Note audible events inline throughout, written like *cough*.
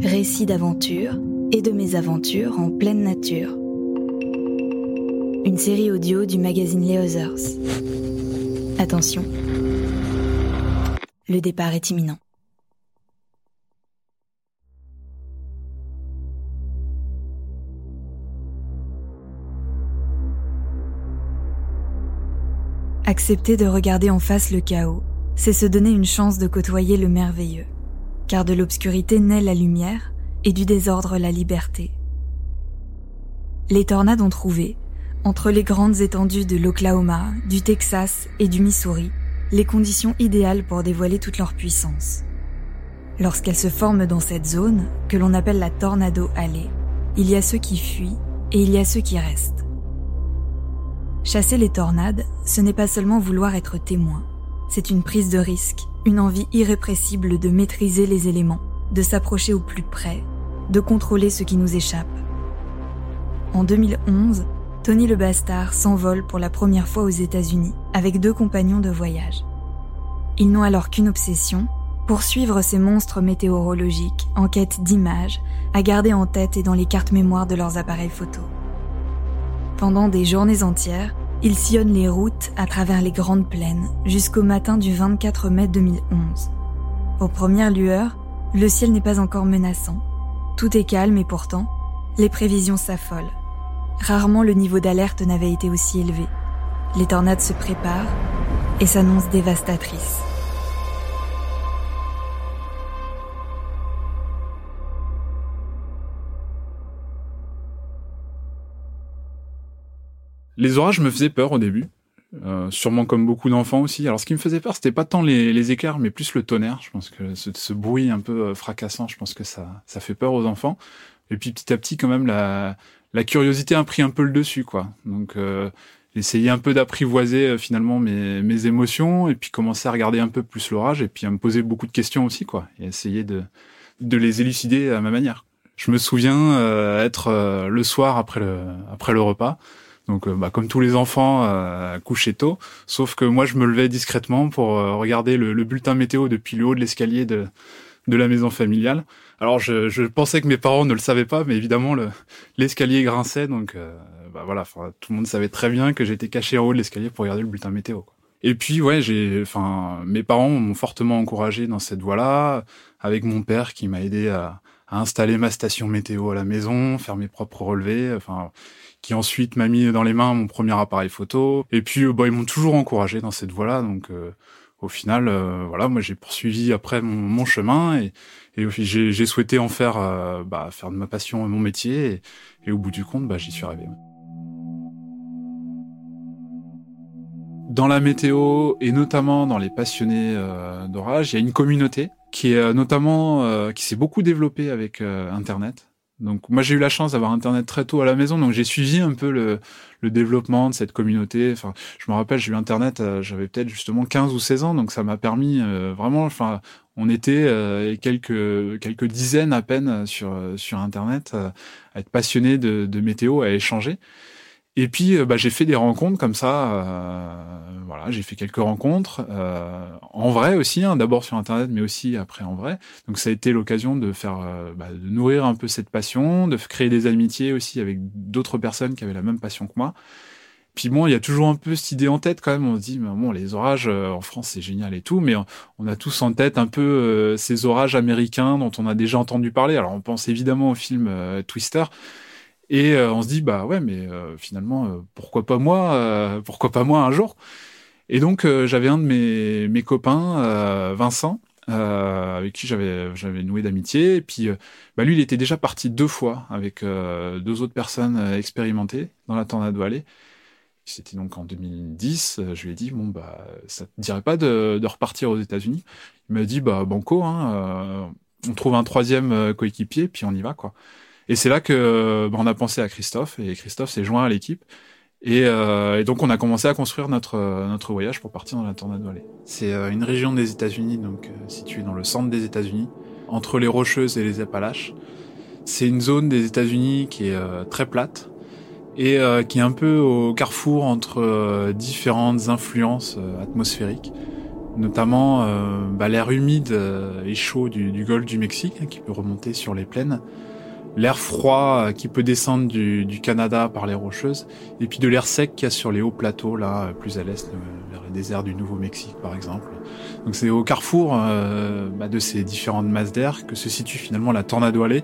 Récits d'aventure et de mésaventures en pleine nature. Une série audio du magazine Les Others. Attention, le départ est imminent. Accepter de regarder en face le chaos c'est se donner une chance de côtoyer le merveilleux, car de l'obscurité naît la lumière et du désordre la liberté. Les tornades ont trouvé, entre les grandes étendues de l'Oklahoma, du Texas et du Missouri, les conditions idéales pour dévoiler toute leur puissance. Lorsqu'elles se forment dans cette zone, que l'on appelle la tornado allée, il y a ceux qui fuient et il y a ceux qui restent. Chasser les tornades, ce n'est pas seulement vouloir être témoin, c'est une prise de risque, une envie irrépressible de maîtriser les éléments, de s'approcher au plus près, de contrôler ce qui nous échappe. En 2011, Tony le Bastard s'envole pour la première fois aux États-Unis avec deux compagnons de voyage. Ils n'ont alors qu'une obsession, poursuivre ces monstres météorologiques en quête d'images à garder en tête et dans les cartes mémoire de leurs appareils photo. Pendant des journées entières, il sillonne les routes à travers les grandes plaines jusqu'au matin du 24 mai 2011. Aux premières lueurs, le ciel n'est pas encore menaçant. Tout est calme et pourtant, les prévisions s'affolent. Rarement le niveau d'alerte n'avait été aussi élevé. Les tornades se préparent et s'annoncent dévastatrices. Les orages me faisaient peur au début. Euh, sûrement comme beaucoup d'enfants aussi. Alors ce qui me faisait peur, c'était pas tant les, les, éclairs, mais plus le tonnerre. Je pense que ce, ce, bruit un peu euh, fracassant, je pense que ça, ça fait peur aux enfants. Et puis petit à petit, quand même, la, la curiosité a pris un peu le dessus, quoi. Donc euh, essayer un peu d'apprivoiser euh, finalement mes, mes émotions, et puis commencer à regarder un peu plus l'orage, et puis à me poser beaucoup de questions aussi, quoi, et essayer de, de les élucider à ma manière. Je me souviens euh, être le soir après le, après le repas donc, euh, bah, comme tous les enfants, euh, tôt. Sauf que moi, je me levais discrètement pour euh, regarder le, le, bulletin météo depuis le haut de l'escalier de, de la maison familiale. Alors, je, je, pensais que mes parents ne le savaient pas, mais évidemment, l'escalier grinçait. Donc, euh, bah, voilà, tout le monde savait très bien que j'étais caché en haut de l'escalier pour regarder le bulletin météo. Quoi. Et puis, ouais, j'ai, enfin, mes parents m'ont fortement encouragé dans cette voie-là, avec mon père qui m'a aidé à, à installer ma station météo à la maison, faire mes propres relevés. Enfin, qui ensuite m'a mis dans les mains mon premier appareil photo. Et puis, euh, bah, ils m'ont toujours encouragé dans cette voie-là. Donc, euh, au final, euh, voilà, moi j'ai poursuivi après mon, mon chemin et, et j'ai souhaité en faire, bah, faire de ma passion mon métier. Et, et au bout du compte, bah, j'y suis arrivé. Dans la météo et notamment dans les passionnés d'orage, il y a une communauté qui est notamment qui s'est beaucoup développée avec Internet. Donc moi j'ai eu la chance d'avoir internet très tôt à la maison, donc j'ai suivi un peu le, le, développement de cette communauté. Enfin, je me rappelle, j'ai eu internet, euh, j'avais peut-être justement 15 ou 16 ans, donc ça m'a permis euh, vraiment. Enfin, on était euh, quelques quelques dizaines à peine sur sur internet à être passionné de, de météo, à échanger. Et puis, euh, bah, j'ai fait des rencontres comme ça. Euh, voilà, j'ai fait quelques rencontres euh, en vrai aussi, hein, d'abord sur Internet, mais aussi après en vrai. Donc, ça a été l'occasion de faire, euh, bah, de nourrir un peu cette passion, de créer des amitiés aussi avec d'autres personnes qui avaient la même passion que moi. Puis bon, il y a toujours un peu cette idée en tête quand même. On se dit, bon, les orages en France, c'est génial et tout, mais on a tous en tête un peu ces orages américains dont on a déjà entendu parler. Alors, on pense évidemment au film Twister. Et euh, on se dit bah ouais, mais euh, finalement euh, pourquoi pas moi, pourquoi pas moi un jour? Et donc j'avais un de mes copains, Vincent, avec qui j'avais noué d'amitié. Et puis bah lui, il était déjà parti deux fois avec deux autres personnes expérimentées dans la tornade vallée. C'était donc en 2010. Je lui ai dit bon bah ça te dirait pas de, repartir aux États-Unis? Il m'a dit bah banco, hein, on trouve un troisième coéquipier puis on y va quoi. Et c'est là que bah, on a pensé à Christophe et Christophe s'est joint à l'équipe. Et, donc on a commencé à construire notre notre voyage pour partir dans la Tornado Valley. C'est une région des États-Unis, donc située dans le centre des États-Unis, entre les Rocheuses et les Appalaches. C'est une zone des États-Unis qui est euh, très plate et euh, qui est un peu au carrefour entre euh, différentes influences atmosphériques, notamment bah, l'air humide et chaud du, golfe du Mexique hein, qui peut remonter sur les plaines, l'air froid qui peut descendre du, du, Canada par les Rocheuses, et puis de l'air sec qu'il y a sur les hauts plateaux là, plus à l'est, vers les déserts du Nouveau-Mexique par exemple. Donc c'est au carrefour euh, bah, de ces différentes masses d'air que se situe finalement la Tornado Alley,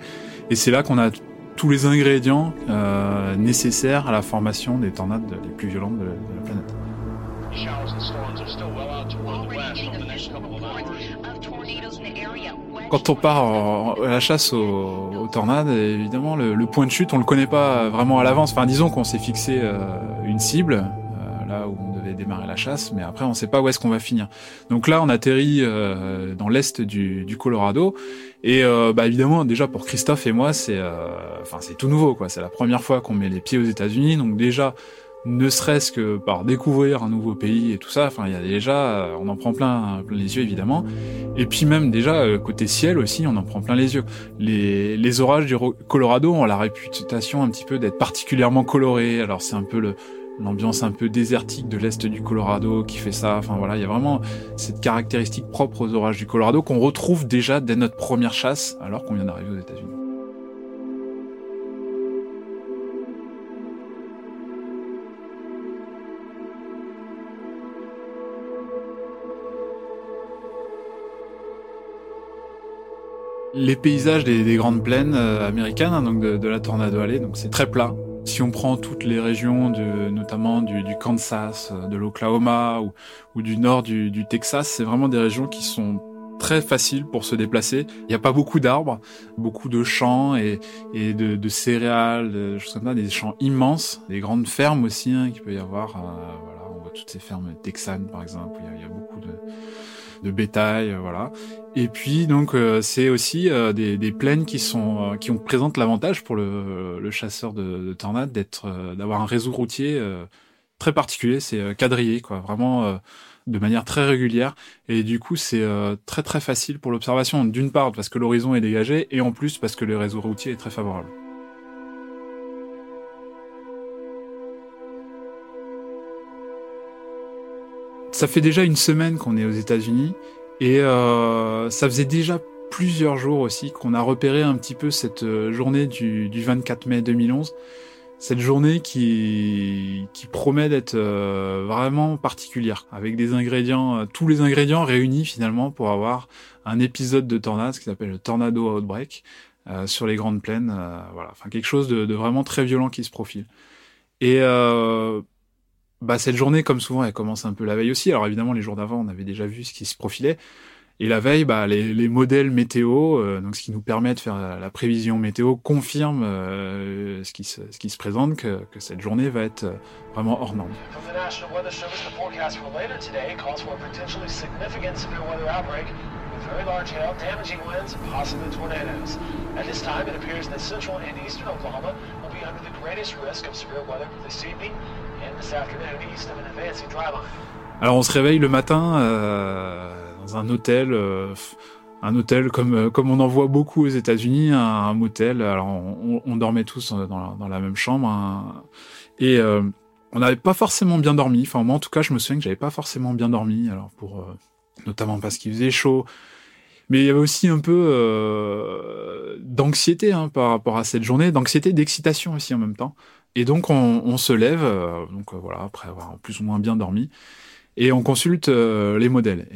et c'est là qu'on a tous les ingrédients euh, nécessaires à la formation des tornades les plus violentes de la, planète. Quand on part à la chasse aux, tornades, évidemment, le, point de chute, on le connaît pas vraiment à l'avance. Enfin, disons qu'on s'est fixé euh, une cible, là où démarrer la chasse, mais après on sait pas où est-ce qu'on va finir. Donc là, on atterrit euh, dans l'est du, Colorado, et euh, bah évidemment, déjà pour Christophe et moi, c'est, euh, enfin c'est tout nouveau, quoi. C'est la première fois qu'on met les pieds aux États-Unis, donc déjà, ne serait-ce que par découvrir un nouveau pays et tout ça, enfin il y a déjà, on en prend plein, plein les yeux évidemment, et puis même déjà côté ciel aussi, on en prend plein les yeux. Les, les orages du Colorado ont la réputation un petit peu d'être particulièrement colorés. Alors c'est un peu le l'ambiance un peu désertique de l'est du Colorado qui fait ça. Enfin voilà, il y a vraiment cette caractéristique propre aux orages du Colorado qu'on retrouve déjà dès notre première chasse alors qu'on vient d'arriver aux États-Unis. Les paysages des, grandes plaines euh, américaines, hein, donc de, la Tornado Alley, donc c'est très plat. Si on prend toutes les régions, de, notamment du, Kansas, de l'Oklahoma ou, du nord du, Texas, c'est vraiment des régions qui sont très faciles pour se déplacer. Il n'y a pas beaucoup d'arbres, beaucoup de champs et, de, céréales, des champs immenses, des grandes fermes aussi hein, qu'il peut y avoir. Euh, voilà, on voit toutes ces fermes texanes par exemple, il y a beaucoup de bétail, euh, voilà. Et puis donc euh, c'est aussi euh, des, plaines qui sont qui ont présentent l'avantage pour le, le, chasseur de, de tornades d'être d'avoir un réseau routier très particulier, c'est quadrillé quoi, vraiment de manière très régulière. Et du coup c'est très très facile pour l'observation d'une part parce que l'horizon est dégagé et en plus parce que le réseau routier est très favorable. Ça fait déjà une semaine qu'on est aux États-Unis et euh, ça faisait déjà plusieurs jours aussi qu'on a repéré un petit peu cette euh, journée du, 24 mai 2011. Cette journée qui, qui promet d'être euh, vraiment particulière, avec des ingrédients, tous les ingrédients réunis finalement pour avoir un épisode de tornade, ce qui s'appelle le Tornado Outbreak, sur les grandes plaines. voilà, enfin quelque chose de, de, vraiment très violent qui se profile. Et bah, cette journée, comme souvent, elle commence un peu la veille aussi. Alors évidemment, les jours d'avant, on avait déjà vu ce qui se profilait. Et la veille, bah, les, les modèles météo, euh, donc ce qui nous permet de faire la, prévision météo, confirme euh, ce, qui se, ce qui se présente, que, que cette journée va être euh, vraiment hors norme. Alors on se réveille le matin euh, dans un hôtel, euh, un hôtel comme euh, comme on en voit beaucoup aux États-Unis, un, motel. Alors on, dormait tous dans la, même chambre hein. et on n'avait pas forcément bien dormi. Enfin moi en tout cas je me souviens que j'avais pas forcément bien dormi. Alors pour notamment parce qu'il faisait chaud. Mais il y avait aussi un peu d'anxiété hein, par rapport à cette journée, d'anxiété, d'excitation aussi en même temps. Et donc on, se lève, euh, donc euh, voilà, après avoir plus ou moins bien dormi, et on consulte euh, les modèles.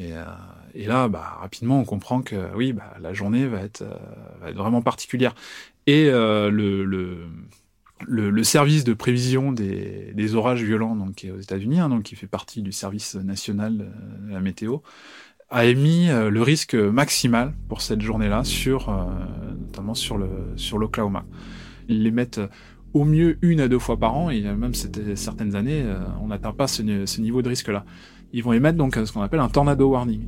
Et, là, bah, rapidement, on comprend que oui, bah, la journée va être, vraiment particulière. Et le, service de prévision des, orages violents, donc qui est aux États-Unis, hein, donc qui fait partie du service national de la météo, a émis le risque maximal pour cette journée-là sur, notamment sur l'Oklahoma. Ils les mettent au mieux une à deux fois par an, et même certaines années, on n'atteint pas ce, niveau de risque-là. Ils vont émettre donc ce qu'on appelle un tornado warning.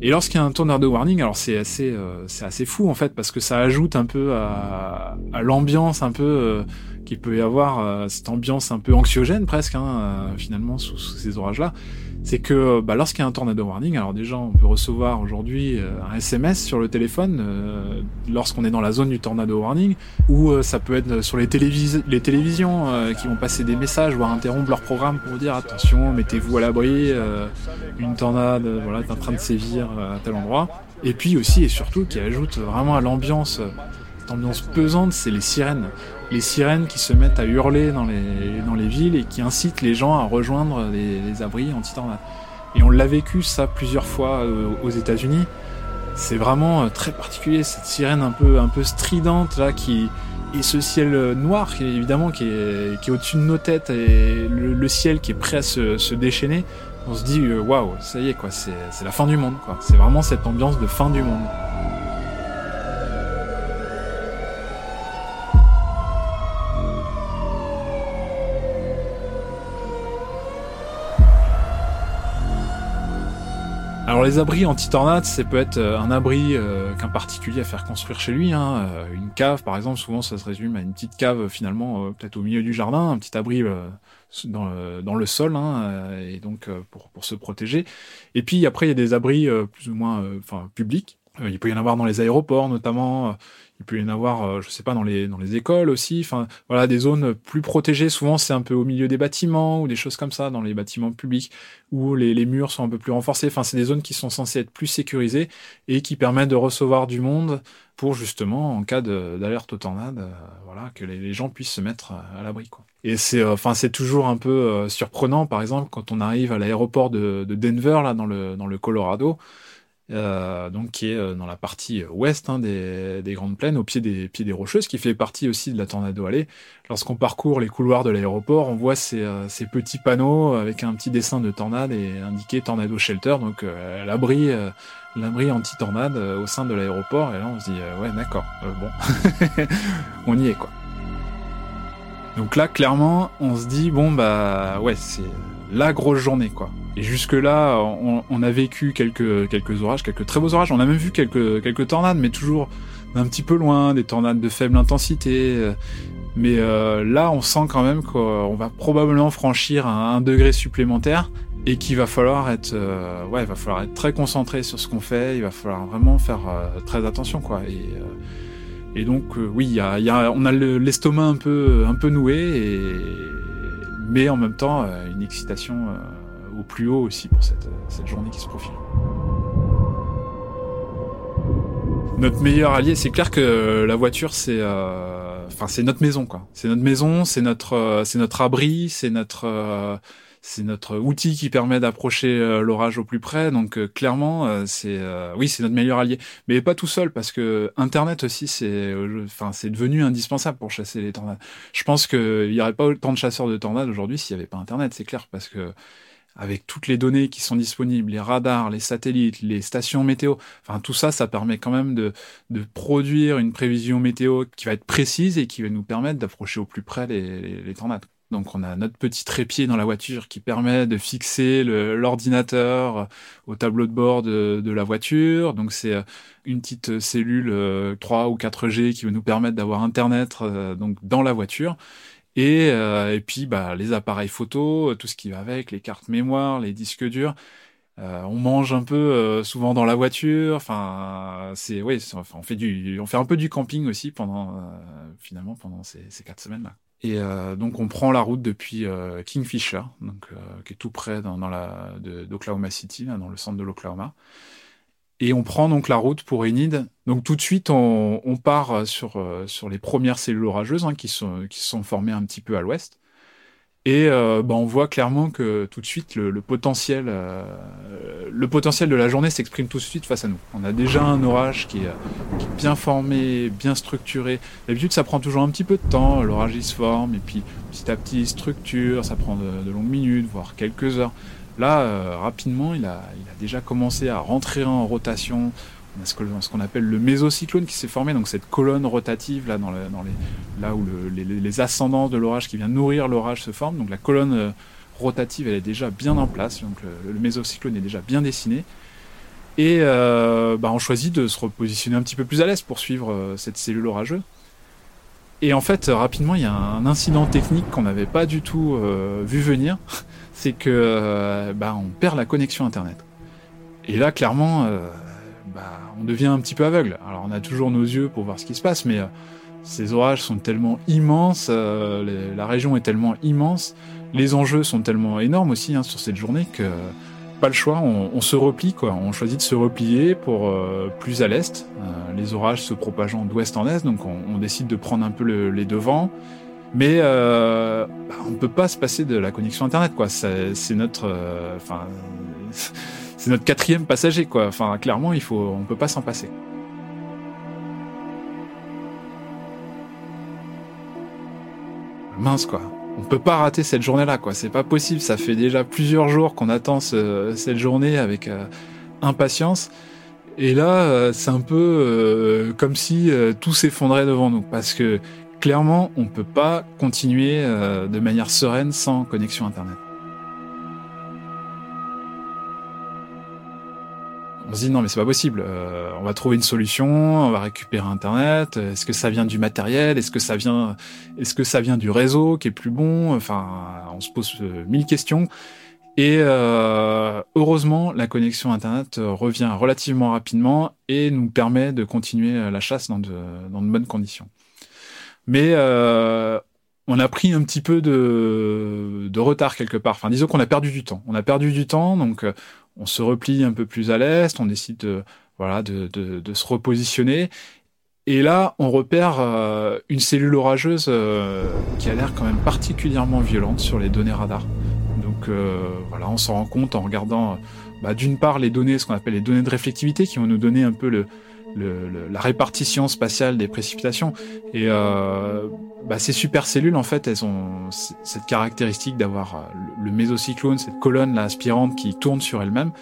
Et lorsqu'il y a un tornado warning, alors c'est assez, c'est assez fou en fait parce que ça ajoute un peu à, à l'ambiance un peu qu'il peut y avoir cette ambiance un peu anxiogène presque hein, finalement sous, sous ces orages-là c'est que bah, lorsqu'il y a un tornado warning, alors déjà on peut recevoir aujourd'hui euh, un SMS sur le téléphone euh, lorsqu'on est dans la zone du tornado warning, ou euh, ça peut être sur les, les télévisions qui vont passer des messages, voire interrompre leur programme pour dire attention, mettez-vous à l'abri, une tornade voilà, est en train de sévir à tel endroit. Et puis aussi et surtout qui ajoute vraiment à l'ambiance, ambiance pesante, c'est les sirènes les sirènes qui se mettent à hurler dans les, dans les villes et qui incitent les gens à rejoindre les, abris anti-tornades. Et on l'a vécu ça plusieurs fois euh, aux États-Unis. C'est vraiment euh, très particulier cette sirène un peu un peu stridente là qui et ce ciel euh, noir évidemment qui est, qui est au-dessus de nos têtes et le, ciel qui est prêt à se, se déchaîner. On se dit waouh, ça y est quoi, c'est la fin du monde quoi. C'est vraiment cette ambiance de fin du monde. Alors les abris anti-tornades, c'est peut être euh, un abri euh, qu'un particulier à faire construire chez lui. Hein. Euh, une cave, par exemple, souvent ça se résume à une petite cave finalement, peut-être au milieu du jardin, un petit abri dans, le, sol, hein, et donc pour, pour se protéger. Et puis après, il y a des abris plus ou moins enfin publics. il peut y en avoir dans les aéroports notamment. Il peut y en avoir, euh, je sais pas, dans les les écoles aussi. Voilà, des zones plus protégées. Souvent, c'est un peu au milieu des bâtiments ou des choses comme ça, dans les bâtiments publics où les, les murs sont un peu plus renforcés. Enfin, c'est des zones qui sont censées être plus sécurisées et qui permettent de recevoir du monde pour justement, en cas d'alerte aux tornades, euh, voilà, que les, gens puissent se mettre à, l'abri. Et c'est, euh, enfin, c'est toujours un peu surprenant, par exemple, quand on arrive à l'aéroport de, de, Denver, là, dans le Colorado. Euh, donc qui est euh, dans la partie ouest hein, des, des, Grandes Plaines, au pied des, pieds des Rocheuses, qui fait partie aussi de la Tornado Alley. Lorsqu'on parcourt les couloirs de l'aéroport, on voit ces, euh, ces, petits panneaux avec un petit dessin de tornade et indiqué Tornado Shelter, donc l'abri l'abri anti-tornade au sein de l'aéroport. Et là, on se dit, ouais, d'accord, bon, *laughs* on y est, quoi. Donc là, clairement, on se dit, bon, bah, ouais, c'est la grosse journée, quoi. Et jusque-là, on, a vécu quelques, quelques orages, quelques très beaux orages. On a même vu quelques, quelques tornades, mais toujours un petit peu loin, des tornades de faible intensité. Mais euh, là, on sent quand même qu'on va probablement franchir un, degré supplémentaire et qu'il va falloir être, euh, ouais, il va falloir être très concentré sur ce qu'on fait. Il va falloir vraiment faire euh, très attention, quoi. Et, et donc, oui, y a, y a, on a l'estomac un peu, un peu noué, et, mais en même temps, une excitation plus haut aussi pour cette, cette journée qui se profile. Notre meilleur allié, c'est clair que la voiture, c'est, euh, c'est notre maison, quoi. C'est notre maison, c'est notre, euh, c'est notre abri, c'est notre, euh, c'est notre outil qui permet d'approcher l'orage au plus près. Donc clairement, c'est, oui, c'est notre meilleur allié, mais pas tout seul parce que Internet aussi, c'est, enfin, c'est devenu indispensable pour chasser les tornades. Je pense qu'il n'y aurait pas autant de chasseurs de tornades aujourd'hui s'il n'y avait pas Internet, c'est clair, parce que avec toutes les données qui sont disponibles, les radars, les satellites, les stations météo, enfin tout ça, ça permet quand même de, de produire une prévision météo qui va être précise et qui va nous permettre d'approcher au plus près les, les, tornades. Donc on a notre petit trépied dans la voiture qui permet de fixer l'ordinateur au tableau de bord de, de la voiture. Donc c'est euh, une petite cellule 3 euh, ou 4G qui va nous permettre d'avoir Internet euh, donc dans la voiture. Et, euh, et puis bah, les appareils photo, tout ce qui va avec, les cartes mémoire, les disques durs. Euh, on mange un peu euh, souvent dans la voiture. Enfin, c'est oui, enfin, on fait du, on fait un peu du camping aussi pendant euh, finalement pendant ces, quatre semaines là. Et donc on prend la route depuis Kingfisher, donc qui est tout près dans, la d'Oklahoma City, dans le centre de l'Oklahoma. Et on prend donc la route pour Enid. Donc tout de suite, on, part sur, euh, sur les premières cellules orageuses hein, qui, sont, qui sont formées un petit peu à l'ouest. Et euh, bah, on voit clairement que tout de suite, le, potentiel, euh, le potentiel de la journée s'exprime tout de suite face à nous. On a déjà un orage qui est, bien formé, bien structuré. D'habitude, ça prend toujours un petit peu de temps. L'orage, il se forme, et puis petit à petit, il structure. Ça prend de longues minutes, voire quelques heures. Là, euh, rapidement, il a, déjà commencé à rentrer en rotation. On a ce qu'on appelle le mésocyclone qui s'est formé, donc cette colonne rotative là, où les, ascendants de l'orage qui vient nourrir l'orage se forment. Donc la colonne euh, rotative, elle est déjà bien en place, donc le, mésocyclone est déjà bien dessiné. Et euh, bah, on choisit de se repositionner un petit peu plus à l'est pour suivre cette cellule orageuse. Et en fait, rapidement, il y a un incident technique qu'on n'avait pas du tout vu venir. C'est que bah, on perd la connexion Internet. Et là, clairement, bah, on devient un petit peu aveugle. Alors on a toujours nos yeux pour voir ce qui se passe, mais euh, ces orages sont tellement immenses, euh, la région est tellement immense, les enjeux sont tellement énormes aussi hein, sur cette journée que pas le choix, on, se replie quoi. On choisit de se replier pour euh, plus à l'est. les orages se propageant d'ouest en est, donc on, décide de prendre un peu les devants. Mais euh, bah, on peut pas se passer de la connexion internet quoi. C'est notre, enfin *laughs* c'est notre quatrième passager, quoi. Enfin, clairement, il faut, on peut pas s'en passer. Mince, quoi. On peut pas rater cette journée-là, quoi. C'est pas possible. Ça fait déjà plusieurs jours qu'on attend cette journée avec euh, impatience. Et là, euh, c'est un peu euh, comme si tout s'effondrait devant nous, parce que clairement, on peut pas continuer de manière sereine sans connexion Internet. on se dit non mais c'est pas possible. Euh, on va trouver une solution, on va récupérer Internet. Est-ce que ça vient du matériel Est-ce que ça vient Est-ce que ça vient du réseau qui est plus bon Enfin, on se pose euh, mille questions. Et euh, heureusement, la connexion Internet revient relativement rapidement et nous permet de continuer la chasse dans de, dans de bonnes conditions. Mais on a pris un petit peu de, retard quelque part. Enfin, disons qu'on a perdu du temps. On a perdu du temps, donc on se replie un peu plus à l'est, on décide de, voilà, de, de, se repositionner. Et là, on repère euh, une cellule orageuse euh, qui a l'air quand même particulièrement violente sur les données radar. Donc euh, voilà, on s'en rend compte en regardant bah, d'une part les données, ce qu'on appelle les données de réflectivité, qui vont nous donner un peu le, la répartition spatiale des précipitations. Et euh, bah, ces supercellules, en fait, elles ont cette caractéristique d'avoir euh, le, mésocyclone, cette colonne là, aspirante qui tourne sur elle-même.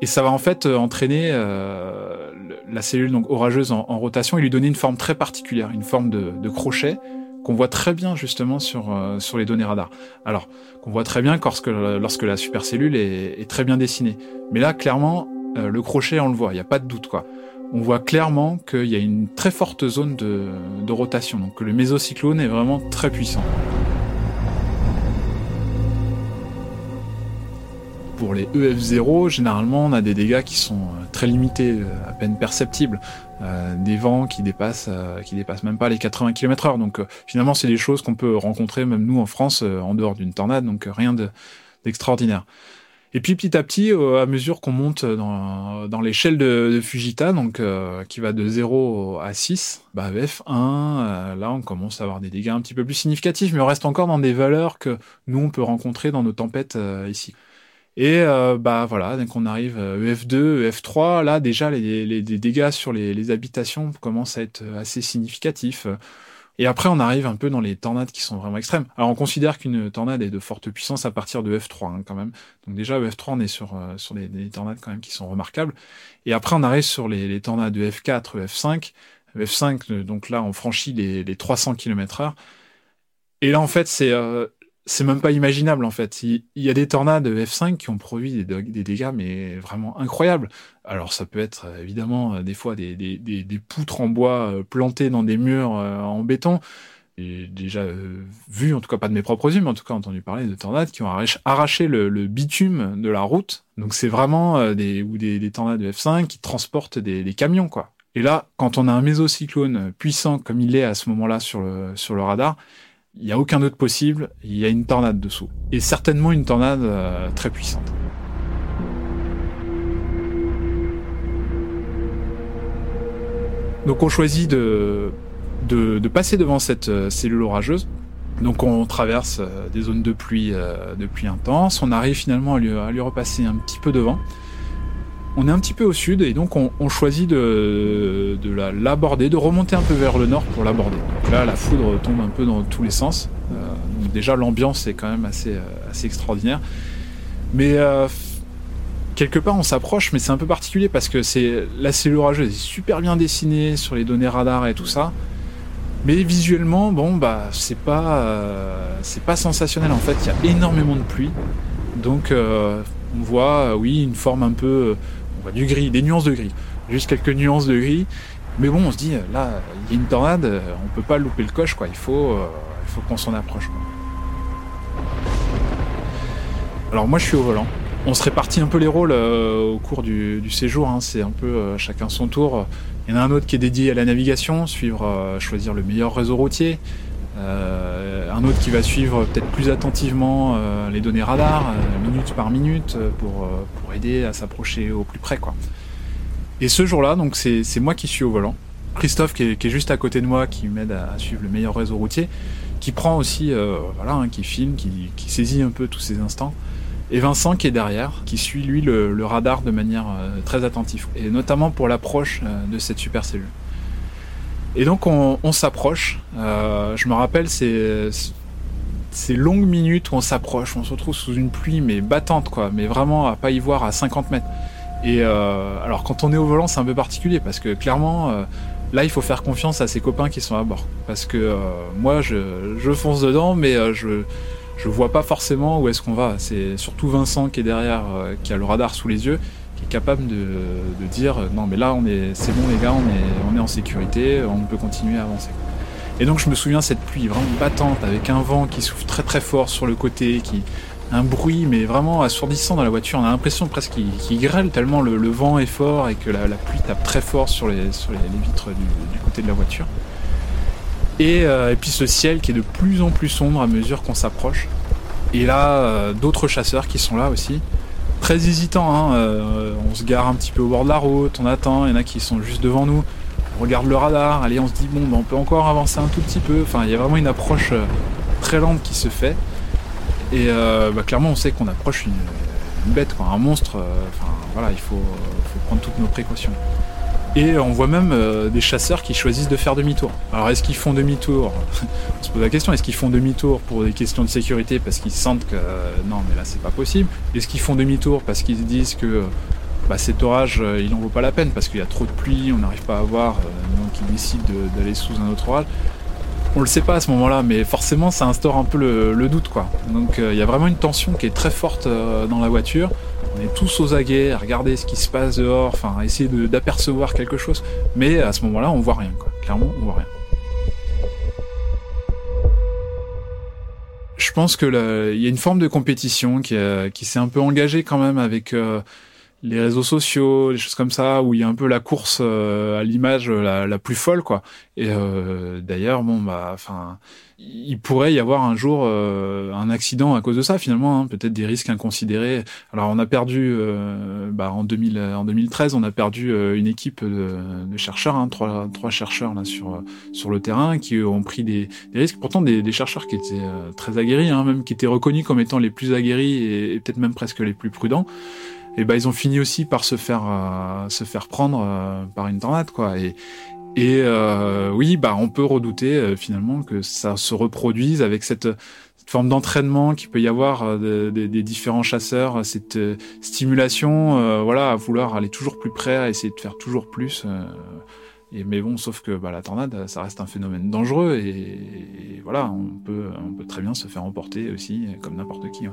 Et ça va en fait euh, entraîner euh, la cellule donc orageuse en, rotation et lui donner une forme très particulière, une forme de, de crochet qu'on voit très bien justement sur euh, sur les données radar. Alors qu'on voit très bien lorsque lorsque la supercellule est, est très bien dessinée. Mais là, clairement, le crochet, on le voit, il n'y a pas de doute quoi on voit clairement qu'il y a une très forte zone de, rotation, donc que le mésocyclone est vraiment très puissant. Pour les EF0, généralement, on a des dégâts qui sont euh, très limités, euh, à peine perceptibles. Euh, des vents qui dépassent, qui dépassent même pas les 80 km/h. Donc finalement, c'est des choses qu'on peut rencontrer même nous en France, en dehors d'une tornade. Donc rien d'extraordinaire. Et puis petit à petit, euh, à mesure qu'on monte dans, dans l'échelle de, Fujita, donc euh, qui va de 0 à 6, bah F1, euh, là on commence à avoir des dégâts un petit peu plus significatifs, mais on reste encore dans des valeurs que nous on peut rencontrer dans nos tempêtes ici. Et bah voilà, dès qu'on arrive EF2, EF3, là déjà les, les, dégâts sur les, habitations commencent à être assez significatifs. Et après, on arrive un peu dans les tornades qui sont vraiment extrêmes. Alors, on considère qu'une tornade est de forte puissance à partir de F3 hein, quand même. Donc déjà, F3, on est sur euh, sur des, tornades quand même qui sont remarquables. Et après, on arrive sur les, tornades de F4, F5. F5, donc là, on franchit les, les 300 km/h. Et là, en fait, c'est euh, c'est même pas imaginable en fait. Il, y a des tornades F5 qui ont produit des, dégâts mais vraiment incroyables. Alors ça peut être évidemment euh, des fois des, poutres en bois euh, plantées dans des murs euh, en béton. J'ai déjà vu, en tout cas pas de mes propres yeux, mais en tout cas entendu parler de tornades qui ont arraché le, bitume de la route. Donc c'est vraiment des ou des, tornades F5 qui transportent des, camions quoi. Et là, quand on a un mésocyclone puissant comme il est à ce moment-là sur le radar, il n'y a aucun autre possible, il y a une tornade dessous. Et certainement une tornade euh, très puissante. Donc on choisit de, de, passer devant cette euh, cellule orageuse. Donc on traverse euh, des zones de pluie, de pluie intense. On arrive finalement à lui, à lui repasser un petit peu devant on est un petit peu au sud et donc on, choisit de, l'aborder, de remonter un peu vers le nord pour l'aborder. Là, la foudre tombe un peu dans tous les sens. Euh, déjà, l'ambiance est quand même assez, euh, extraordinaire. Mais euh, quelque part on s'approche, mais c'est un peu particulier parce que c'est la cellule orageuse est super bien dessinée sur les données radar et tout ça. Mais visuellement, bon bah c'est pas c'est pas sensationnel en fait. Il y a énormément de pluie, donc on voit oui une forme un peu, du gris, des nuances de gris, juste quelques nuances de gris. Mais bon, on se dit là il y a une tornade, on peut pas louper le coche quoi. Il faut il faut qu'on s'en approche. Alors moi je suis au volant on se répartit un peu les rôles euh, au cours du, séjour. Hein. C'est un peu euh, chacun son tour. Il y en a un autre qui est dédié à la navigation, suivre, euh, choisir le meilleur réseau routier. Un autre qui va suivre peut-être plus attentivement les données radar, minute par minute, pour, pour aider à s'approcher au plus près. Quoi. Et ce jour-là, donc c'est moi qui suis au volant. Christophe qui est, juste à côté de moi, qui m'aide à, suivre le meilleur réseau routier, qui prend aussi, voilà, hein, qui filme, qui, saisit un peu tous ces instants et Vincent qui est derrière, qui suit lui le, radar de manière euh, très attentive, et notamment pour l'approche euh, de cette super cellule. Et donc on, s'approche, euh, je me rappelle ces, ces longues minutes où on s'approche, on se retrouve sous une pluie mais battante quoi, mais vraiment à pas y voir à 50 mètres. Et alors quand on est au volant c'est un peu particulier parce que clairement là il faut faire confiance à ses copains qui sont à bord. Parce que moi je, je fonce dedans mais je je vois pas forcément où est-ce qu'on va. C'est surtout Vincent qui est derrière, euh, qui a le radar sous les yeux, qui est capable de, dire non mais là on est, c'est bon les gars, on est, on est en sécurité, on peut continuer à avancer. Et donc je me souviens cette pluie vraiment battante avec un vent qui souffle très très fort sur le côté, qui un bruit mais vraiment assourdissant dans la voiture. On a l'impression presque qu'il grêle tellement le, vent est fort et que la, pluie tape très fort sur les, sur les, vitres du côté de la voiture. Euh, et, puis ce ciel qui est de plus en plus sombre à mesure qu'on s'approche. Et là, euh, d'autres chasseurs qui sont là aussi. Très hésitants, hein, euh, on se gare un petit peu au bord de la route, on attend, il y en a qui sont juste devant nous. On regarde le radar, allez, on se dit, bon, ben, on peut encore avancer un tout petit peu. Enfin, il y a vraiment une approche très lente qui se fait. Et bah, clairement, on sait qu'on approche une, bête, un monstre. Il faut prendre toutes nos précautions. Et on voit même euh, des chasseurs qui choisissent de faire demi-tour. Alors est-ce qu'ils font demi-tour *laughs* On se pose la question, est-ce qu'ils font demi-tour pour des questions de sécurité parce qu'ils sentent que euh, non mais là c'est pas possible Est-ce qu'ils font demi-tour parce qu'ils disent que bah, cet orage euh, il en vaut pas la peine parce qu'il y a trop de pluie, on n'arrive pas à voir, donc ils décident d'aller sous un autre orage? On le sait pas à ce moment-là, mais forcément ça instaure un peu le, doute quoi. Donc il y a vraiment une tension qui est très forte dans la voiture. On est tous aux aguets à regarder ce qui se passe dehors, enfin à essayer d'apercevoir quelque chose. Mais à ce moment-là, on voit rien. Clairement, on voit rien. Je pense que il y a une forme de compétition qui, qui s'est un peu engagée quand même avec euh, les réseaux sociaux, des choses comme ça, où il y a un peu la course euh, à l'image la, la, plus folle, quoi. Et euh, d'ailleurs, bon, bah, enfin, il pourrait y avoir un jour euh, un accident à cause de ça, finalement, hein, peut-être des risques inconsidérés. Alors, on a perdu, bah, en 2000, en 2013, on a perdu une équipe de, de chercheurs, hein, trois, trois chercheurs là sur sur le terrain, qui ont pris des, des risques. Pourtant, des, des chercheurs qui étaient très aguerris, hein, même qui étaient reconnus comme étant les plus aguerris et, et peut-être même presque les plus prudents et bah ils ont fini aussi par se faire euh, se faire prendre euh, par une tornade quoi et et euh, oui bah on peut redouter finalement que ça se reproduise avec cette, forme d'entraînement qui peut y avoir des, différents chasseurs cette stimulation voilà à vouloir aller toujours plus près à essayer de faire toujours plus et, mais bon, sauf que bah, la tornade, ça reste un phénomène dangereux et, voilà, on peut, on peut très bien se faire emporter aussi, comme n'importe qui.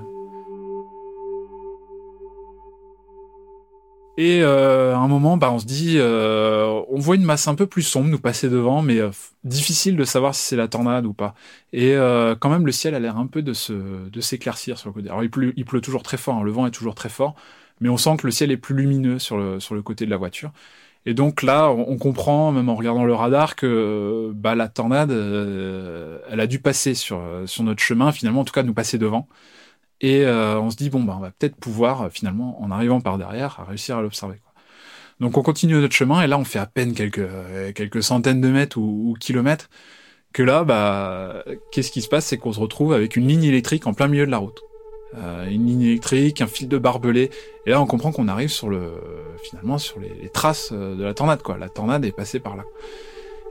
Et euh, à un moment, bah, on se dit, euh, on voit une masse un peu plus sombre nous passer devant, mais euh, difficile de savoir si c'est la tornade ou pas. Et quand même, le ciel a l'air un peu de se de s'éclaircir sur le côté. Alors il pleut, il pleut toujours très fort, hein, le vent est toujours très fort, mais on sent que le ciel est plus lumineux sur le sur le côté de la voiture. Et donc là, on, comprend, même en regardant le radar, que bah, la tornade, elle a dû passer sur sur notre chemin, finalement, en tout cas, nous passer devant. Et euh, on se dit, bon, bah, on va peut-être pouvoir, euh, finalement, en arrivant par derrière, réussir à l'observer. Donc on continue notre chemin, et là, on fait à peine quelques, euh, quelques centaines de mètres ou, kilomètres, que là, bah, qu'est-ce qui se passe? C'est qu'on se retrouve avec une ligne électrique en plein milieu de la route. une ligne électrique, un fil de barbelé, et là, on comprend qu'on arrive sur le, finalement, sur les, les traces de la tornade, quoi. La tornade est passée par là.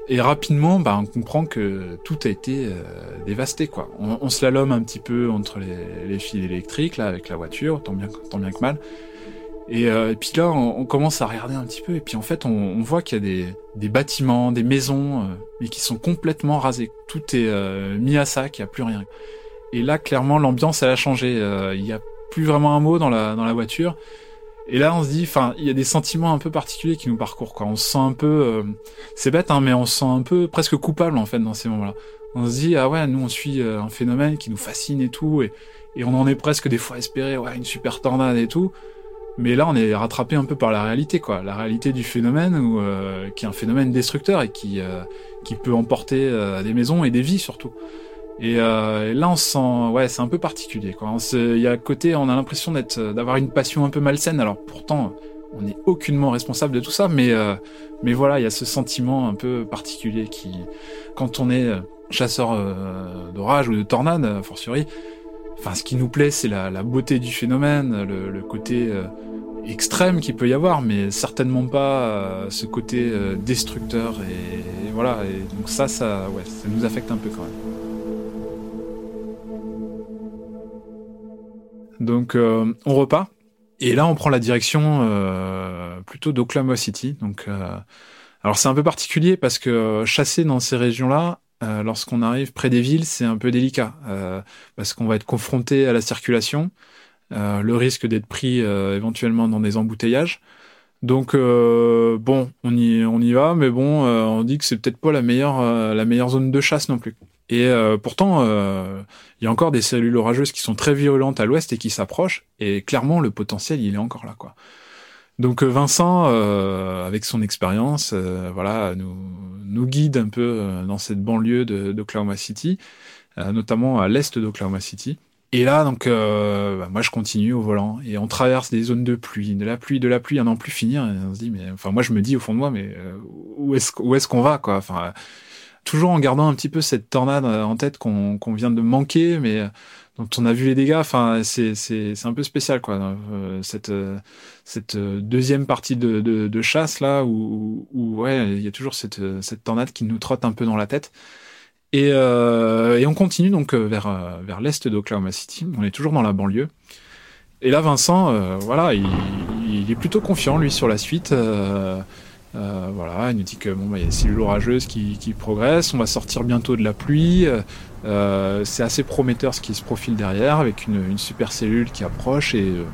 Et rapidement, bah, on comprend que tout a été euh, dévasté, quoi. On, on slalome un petit peu entre les, les, fils électriques, là, avec la voiture, tant bien, tant bien que mal. Et, puis là, on, commence à regarder un petit peu, et puis en fait, on, voit qu'il y a des, des, bâtiments, des maisons, mais qui sont complètement rasés. Tout est mis à sac, il n'y a plus rien. Et là, clairement, l'ambiance, elle a changé. Il n'y a plus vraiment un mot dans la, dans la voiture. Et là, on se dit, enfin, il y a des sentiments un peu particuliers qui nous parcourent, quoi. On se sent un peu, euh, c'est bête, hein, mais on se sent un peu presque coupable en fait dans ces moments-là. On se dit, ah ouais, nous on suit euh, un phénomène qui nous fascine et tout, et, et on en est presque des fois espéré, ouais, une super tornade et tout. Mais là, on est rattrapé un peu par la réalité, quoi. La réalité du phénomène, ou euh, qui est un phénomène destructeur et qui qui peut emporter des maisons et des vies surtout. Euh, et, là, on se sent, ouais, c'est un peu particulier. Il y a côté, on a l'impression d'être, d'avoir une passion un peu malsaine. Alors pourtant, on n'est aucunement responsable de tout ça, mais euh, mais voilà, il y a ce sentiment un peu particulier qui, quand on est chasseur euh, d'orage ou de tornade, fortiori, enfin, ce qui nous plaît, c'est la, beauté du phénomène, le, côté extrême qu'il peut y avoir, mais certainement pas ce côté destructeur et, voilà. Et donc ça, ça nous affecte un peu quand même. Donc euh, on repart. Et là, on prend la direction euh, plutôt d'Oklahoma City. Donc, euh, alors c'est un peu particulier parce que chasser dans ces régions-là, lorsqu'on arrive près des villes, c'est un peu délicat parce qu'on va être confronté à la circulation, le risque d'être pris éventuellement dans des embouteillages. Donc bon, on y on y va, mais bon, on dit que c'est peut-être pas la meilleure la meilleure zone de chasse non plus. Et euh, pourtant, euh, il y a encore des cellules orageuses qui sont très violentes à l'ouest et qui s'approchent. Et clairement, le potentiel, il est encore là, quoi. Donc euh, Vincent, avec son expérience, voilà, nous, nous guide un peu dans cette banlieue d'Oklahoma City, notamment à l'est d'Oklahoma City. Et là, donc, bah, moi, je continue au volant et on traverse des zones de pluie, de la pluie, de la pluie, à n'en plus finir. Et on se dit, mais enfin, moi, je me dis au fond de moi, mais où est-ce où est-ce qu'on va, quoi? Enfin, toujours en gardant un petit peu cette tornade euh, en tête qu'on vient de manquer, mais euh, dont on a vu les dégâts. Enfin, c'est un peu spécial quoi. Euh, cette deuxième partie de, chasse là où, ouais, il y a toujours cette tornade qui nous trotte un peu dans la tête. Et, on continue donc vers l'est d'Oklahoma City. On est toujours dans la banlieue. Et là, Vincent, voilà, il, est plutôt confiant lui sur la suite. Voilà, il nous dit que bon, bah, y a des cellules orageuses qui, qui, progressent, on va sortir bientôt de la pluie. Euh, c'est assez prometteur ce qui se profile derrière, avec une, une super cellule qui approche et euh,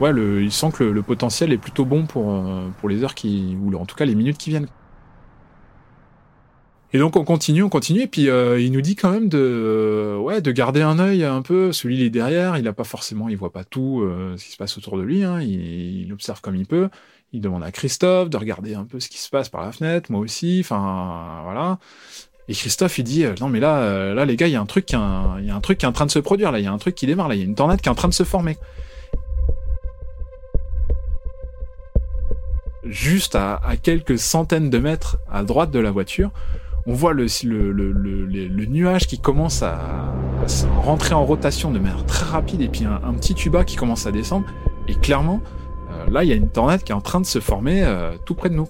ouais, le, il sent que le, potentiel est plutôt bon pour, euh, pour les heures qui, ou en tout cas les minutes qui viennent. Et donc on continue, on continue, et puis euh, il nous dit quand même de, ouais, de garder un œil un peu. Celui il est derrière, il a pas forcément, il voit pas tout ce qui se passe autour de lui, hein, il, observe comme il peut. Il demande à Christophe de regarder un peu ce qui se passe par la fenêtre, moi aussi, enfin voilà. Et Christophe il dit euh, non mais là euh, là les gars il y a un truc il a un truc qui est en train de se produire là, il y a un truc qui démarre là, il y a une tornade qui est en train de se former. Juste à, quelques centaines de mètres à droite de la voiture, on voit le, nuage qui commence à, rentrer en rotation de manière très rapide et puis un, petit tuba qui commence à descendre. Et clairement, euh, là, il y a une tornade qui est en train de se former euh, tout près de nous.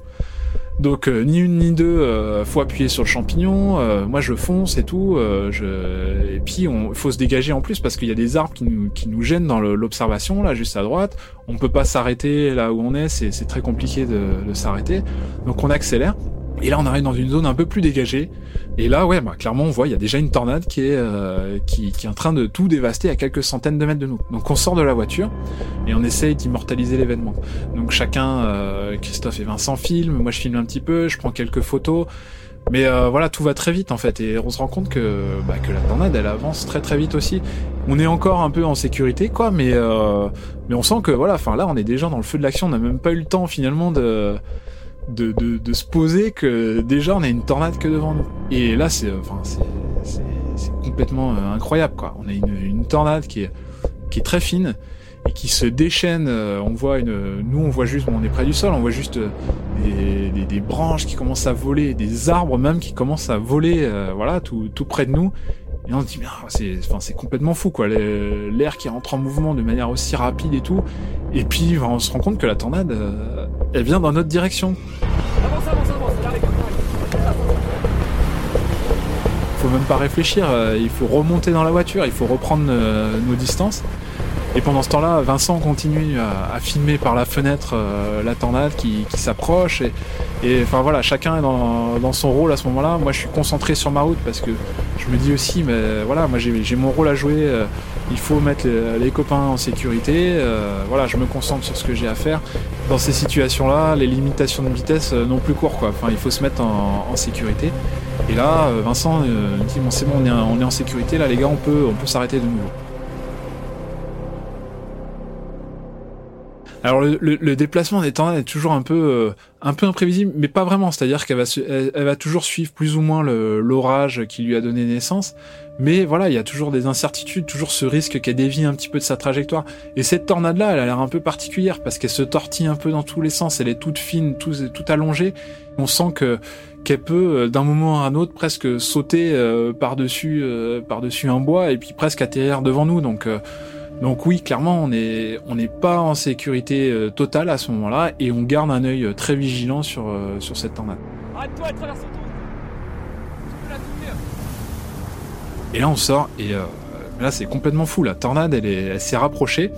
Donc euh, ni une ni deux, faut appuyer sur le champignon. moi je fonce et tout. Et puis il faut se dégager en plus parce qu'il y a des arbres qui nous, gênent dans l'observation là juste à droite. On peut pas s'arrêter là où on est, c'est très compliqué de s'arrêter. Donc on accélère. Et là, on arrive dans une zone un peu plus dégagée. Et là, ouais, bah, clairement, on voit, il y a déjà une tornade qui est, euh, qui, est en train de tout dévaster à quelques centaines de mètres de nous. Donc, on sort de la voiture et on essaye d'immortaliser l'événement. Donc, chacun, euh, Christophe et Vincent filment, moi je filme un petit peu, je prends quelques photos. Mais euh, voilà, tout va très vite en fait, et on se rend compte que, bah, que la tornade, elle avance très très vite aussi. On est encore un peu en sécurité, quoi, mais mais on sent que voilà, enfin là, on est déjà dans le feu de l'action. On n'a même pas eu le temps finalement de de, de, de, se poser que déjà on a une tornade que devant nous. Et là, c'est enfin, c'est complètement euh, incroyable, quoi. On a une, une, tornade qui est, qui est très fine et qui se déchaîne. Euh, on voit une, nous, on voit juste, on est près du sol, on voit juste euh, des, des, des branches qui commencent à voler, des arbres même qui commencent à voler, voilà, tout, tout près de nous. Et on se dit, c'est, enfin, c'est complètement fou, quoi. L'air qui rentre en mouvement de manière aussi rapide et tout. Et puis, on se rend compte que la tornade, elle vient dans notre direction. Faut même pas réfléchir, euh, il faut remonter dans la voiture, il faut reprendre euh, nos distances. Et pendant ce temps-là, Vincent continue à, filmer par la fenêtre euh, la tornade qui, s'approche. Et, enfin voilà, chacun est dans, son rôle à ce moment-là. Moi, je suis concentré sur ma route parce que je me dis aussi, mais voilà, moi j'ai mon rôle à jouer. Euh, il faut mettre les, copains en sécurité. Euh, voilà, je me concentre sur ce que j'ai à faire. Dans ces situations-là, les limitations de vitesse n'ont plus cours. Enfin, il faut se mettre en, sécurité. Et là, Vincent dit bon, c'est bon, on est, on est en sécurité. Là, les gars, on peut, on peut s'arrêter de nouveau. Alors le, déplacement des tornades est toujours un peu euh, un peu imprévisible, mais pas vraiment. C'est-à-dire qu'elle va elle, va toujours suivre plus ou moins l'orage qui lui a donné naissance. Mais voilà, il y a toujours des incertitudes, toujours ce risque qu'elle dévie un petit peu de sa trajectoire. Et cette tornade-là, elle a l'air un peu particulière parce qu'elle se tortille un peu dans tous les sens. Elle est toute fine, tout, tout allongée. On sent que qu'elle peut euh, d'un moment à un autre presque sauter euh, par dessus par dessus un bois et puis presque atterrir devant nous. Donc donc oui, clairement, on n'est on n'est pas en sécurité euh, totale à ce moment-là et on garde un œil euh, très vigilant sur, euh, sur cette tornade. Arrête-toi, traverse Et là, on sort et là, c'est complètement fou. La tornade, elle, elle s'est rapprochée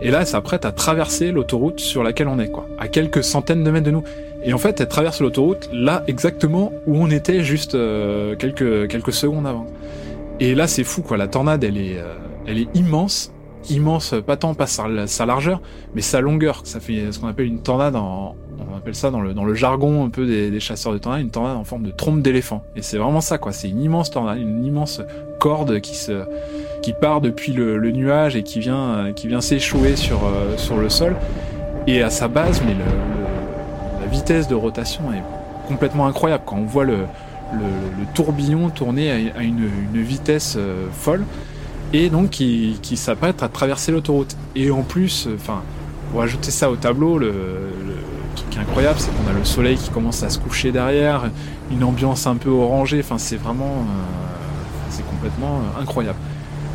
et là, elle s'apprête à traverser l'autoroute sur laquelle on est, quoi, à quelques centaines de mètres de nous. Et en fait, elle traverse l'autoroute là exactement où on était juste quelques quelques secondes avant. Et là, c'est fou, quoi. La tornade, elle est elle est immense immense, pas tant pas sa, largeur, mais sa longueur. Ça fait ce qu'on appelle une tornade en, on appelle ça dans le, dans le jargon un peu des, chasseurs de tornades, une tornade en forme de trompe d'éléphant. Et c'est vraiment ça, quoi. C'est une immense tornade, une immense corde qui se, qui part depuis le, nuage et qui vient, qui vient s'échouer sur, euh, sur le sol. Et à sa base, mais la vitesse de rotation est complètement incroyable. Quand on voit le, le, tourbillon tourner à, une, une vitesse euh, folle et donc qui, qui s'apprête à traverser l'autoroute. Et en plus, enfin, pour ajouter ça au tableau, le, truc incroyable, c'est qu'on a le soleil qui commence à se coucher derrière, une ambiance un peu orangée. Enfin, c'est vraiment, euh, c'est complètement euh, incroyable.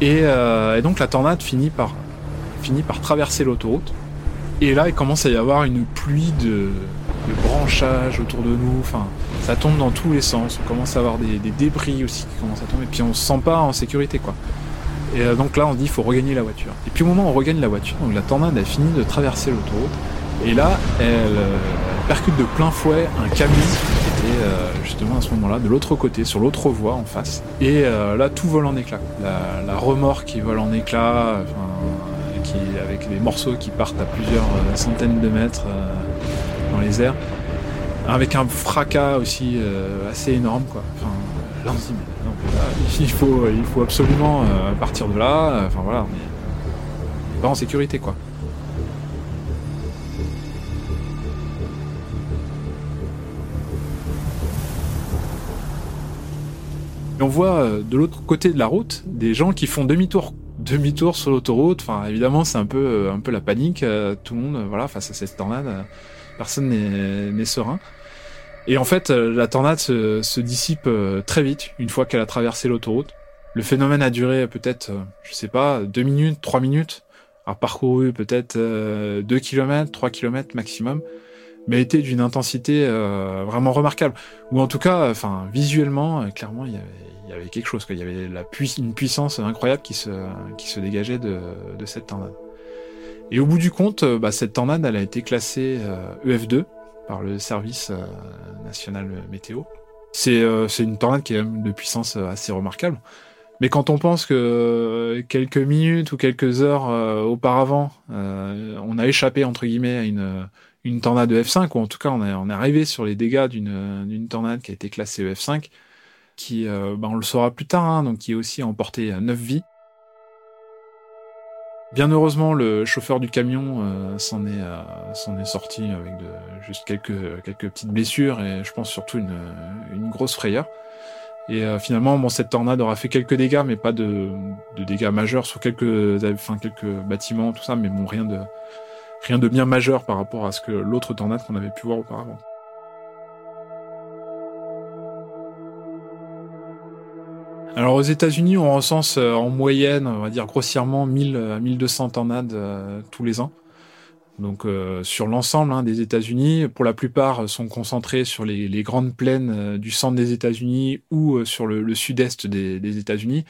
Euh, et, donc la tornade finit par, finit par traverser l'autoroute. Et là, il commence à y avoir une pluie de, de branchages autour de nous. Enfin, ça tombe dans tous les sens. On commence à avoir des, des débris aussi qui commencent à tomber. Et puis on se sent pas en sécurité, quoi. Et euh, donc là, on dit il faut regagner la voiture. Et puis au moment où on regagne la voiture, donc la tornade a fini de traverser l'autoroute. Et là, elle, euh, percute de plein fouet un camion qui était euh, justement à ce moment-là de l'autre côté, sur l'autre voie en face. Et là, tout vole en éclats. La, remorque qui vole en éclats, avec des morceaux qui partent à plusieurs centaines de mètres dans les airs, avec un fracas aussi assez énorme. Quoi. Enfin, là, il faut, il faut absolument euh, partir de là. Enfin voilà, on est pas en sécurité quoi. On voit euh, de l'autre côté de la route des gens qui font demi-tour, demi-tour sur l'autoroute. Enfin, évidemment, c'est un peu, euh, un peu la panique. Tout le monde, voilà, face à cette tornade, personne n'est serein. Et en fait, euh, la tornade se, dissipe euh, très vite une fois qu'elle a traversé l'autoroute. Le phénomène a duré peut-être, euh, je sais pas, deux minutes, trois minutes, a parcouru peut-être deux kilomètres, trois kilomètres maximum, mais été d'une intensité vraiment remarquable. Ou en tout cas, enfin, visuellement, clairement, il y, avait, quelque chose. Il y avait la une puissance incroyable qui se, qui se dégageait de, de cette tornade. Et au bout du compte, bah, cette tornade, elle a été classée EF2, e par le service euh, national météo. C'est euh, c'est une tornade qui est de puissance euh, assez remarquable. Mais quand on pense que quelques minutes ou quelques heures auparavant, on a échappé entre guillemets à une, une tornade de F5, ou en tout cas on est, arrivé sur les dégâts d'une tornade qui a été classée EF5, qui, bah, on le saura plus tard, hein, donc qui a aussi emporté 9 vies. Bien heureusement, le chauffeur du camion euh, s'en est, euh, s'en est sorti avec juste quelques, petites blessures et je pense surtout une, grosse frayeur. Et euh, finalement, bon, cette tornade aura fait quelques dégâts, mais pas de, dégâts majeurs sur quelques bâtiments, tout ça, mais bon, rien de, rien de bien majeur par rapport à ce que l'autre tornade qu'on avait pu voir auparavant. Alors aux États-Unis, on recense euh, en moyenne, on va dire grossièrement 1000 à 1200 tornades euh, tous les ans. Donc euh, sur l'ensemble hein, des États-Unis, pour la plupart sont concentrés sur les, grandes plaines du centre des États-Unis ou sur le, sud-est des, États-Unis.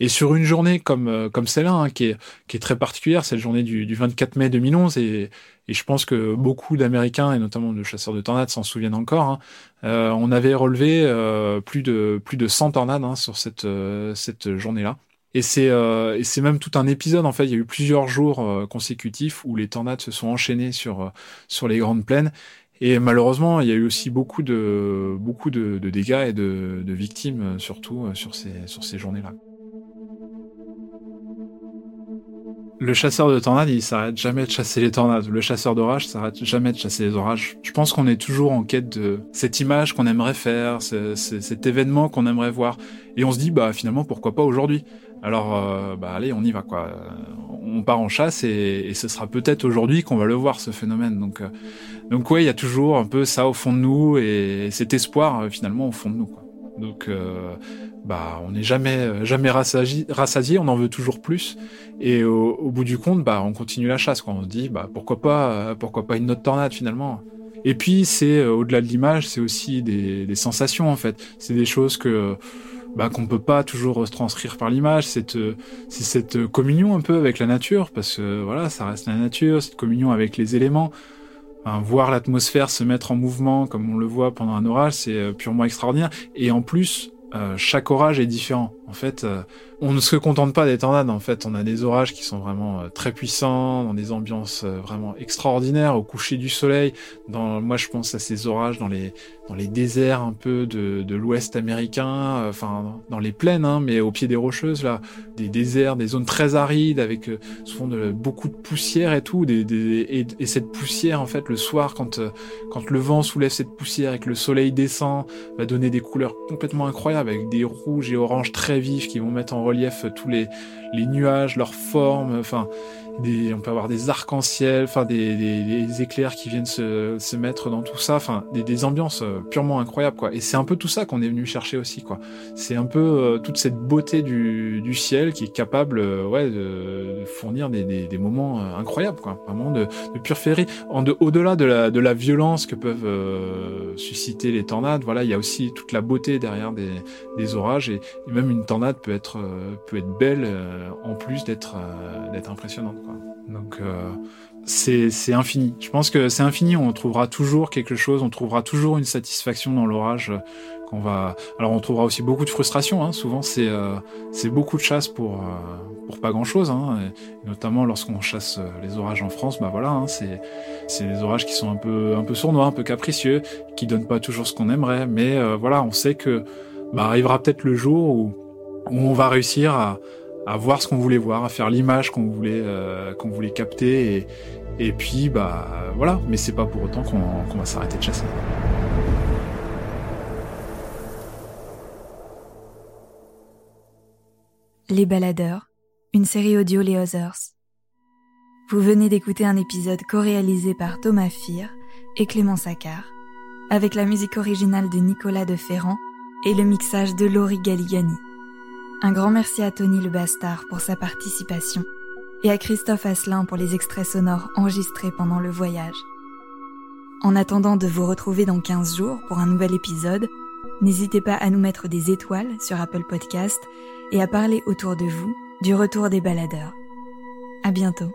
Et sur une journée comme comme celle-là, hein, qui est qui est très particulière, c'est la journée du, du 24 mai 2011, et et je pense que beaucoup d'Américains et notamment de chasseurs de tornades s'en souviennent encore. Hein, euh, on avait relevé euh, plus de plus de 100 tornades hein, sur cette cette journée-là. Et c'est euh, c'est même tout un épisode en fait. Il y a eu plusieurs jours euh, consécutifs où les tornades se sont enchaînées sur euh, sur les grandes plaines. Et malheureusement, il y a eu aussi beaucoup de beaucoup de, de dégâts et de, de victimes, surtout sur ces sur ces journées-là. Le chasseur de tornades, il s'arrête jamais de chasser les tornades. Le chasseur d'orage s'arrête jamais de chasser les orages. Je pense qu'on est toujours en quête de cette image qu'on aimerait faire, cet événement qu'on aimerait voir. Et on se dit, bah finalement, pourquoi pas aujourd'hui? Alors, euh, bah allez, on y va quoi. On part en chasse et, ce sera peut-être aujourd'hui qu'on va le voir ce phénomène. Donc, euh, donc ouais, il y a toujours un peu ça au fond de nous et cet espoir euh, finalement au fond de nous. Quoi. Donc, bah on n'est jamais jamais rassasié, on en veut toujours plus. Et au, bout du compte, bah on continue la chasse. Quoi. On se dit, bah pourquoi pas, pourquoi pas une autre tornade finalement. Et puis c'est au-delà de l'image, c'est aussi des, des sensations en fait. C'est des choses que bah, qu'on peut pas toujours retranscrire par l'image. C'est c'est cette communion un peu avec la nature, parce que voilà, ça reste la nature, cette communion avec les éléments. Voir l'atmosphère se mettre en mouvement comme on le voit pendant un orage, c'est euh, purement extraordinaire. Et en plus, euh, chaque orage est différent. En fait, euh, on ne se contente pas des tornades. En fait, on a des orages qui sont vraiment euh, très puissants, dans des ambiances vraiment extraordinaires, au coucher du soleil. Moi, je pense à ces orages dans les dans les déserts un peu de, de l'Ouest américain, enfin dans les plaines, hein, mais au pied des rocheuses là, des déserts, des zones très arides avec souvent beaucoup de poussière et tout. Et, et, cette poussière, en fait, le soir, quand quand le vent soulève cette poussière et que le soleil descend, va donner des couleurs complètement incroyables avec des rouges et oranges très vifs qui vont mettre en relief tous les, les nuages, leurs formes, enfin on peut avoir des arcs-en-ciel, enfin des, des, éclairs qui viennent se, se mettre dans tout ça, enfin des, des, ambiances euh, purement incroyables quoi. Et c'est un peu tout ça qu'on est venu chercher aussi quoi. C'est un peu euh, toute cette beauté du, du, ciel qui est capable euh, ouais de, fournir des, des, moments incroyables quoi, vraiment de, de pure féerie. Au-delà de la, de la violence que peuvent susciter les tornades, voilà il y a aussi toute la beauté derrière des, des orages et, et même une tornade peut être peut être belle en plus d'être d'être impressionnante. Donc euh, c'est infini. Je pense que c'est infini. On trouvera toujours quelque chose. On trouvera toujours une satisfaction dans l'orage. Euh, qu'on va. Alors on trouvera aussi beaucoup de frustration. Hein. Souvent c'est euh, c'est beaucoup de chasse pour pour pas grand chose. Hein. notamment lorsqu'on chasse les orages en France, bah voilà, hein, c'est c'est des orages qui sont un peu un peu sournois, un peu capricieux, qui donnent pas toujours ce qu'on aimerait. Mais voilà, on sait que bah, arrivera peut-être le jour où où on va réussir à à voir ce qu'on voulait voir, à faire l'image qu'on voulait euh, qu'on voulait capter et, et puis bah voilà, mais c'est pas pour autant qu'on va s'arrêter de chasser. Les Baladeurs, une série audio Les Others. Vous venez d'écouter un épisode co-réalisé par Thomas Fir et Clément Saccard, avec la musique originale de Nicolas de Ferrand et le mixage de Laurie Galigani. Un grand merci à Tony le Bastard pour sa participation et à Christophe Asselin pour les extraits sonores enregistrés pendant le voyage. En attendant de vous retrouver dans 15 jours pour un nouvel épisode, n'hésitez pas à nous mettre des étoiles sur Apple Podcast et à parler autour de vous du retour des baladeurs. À bientôt.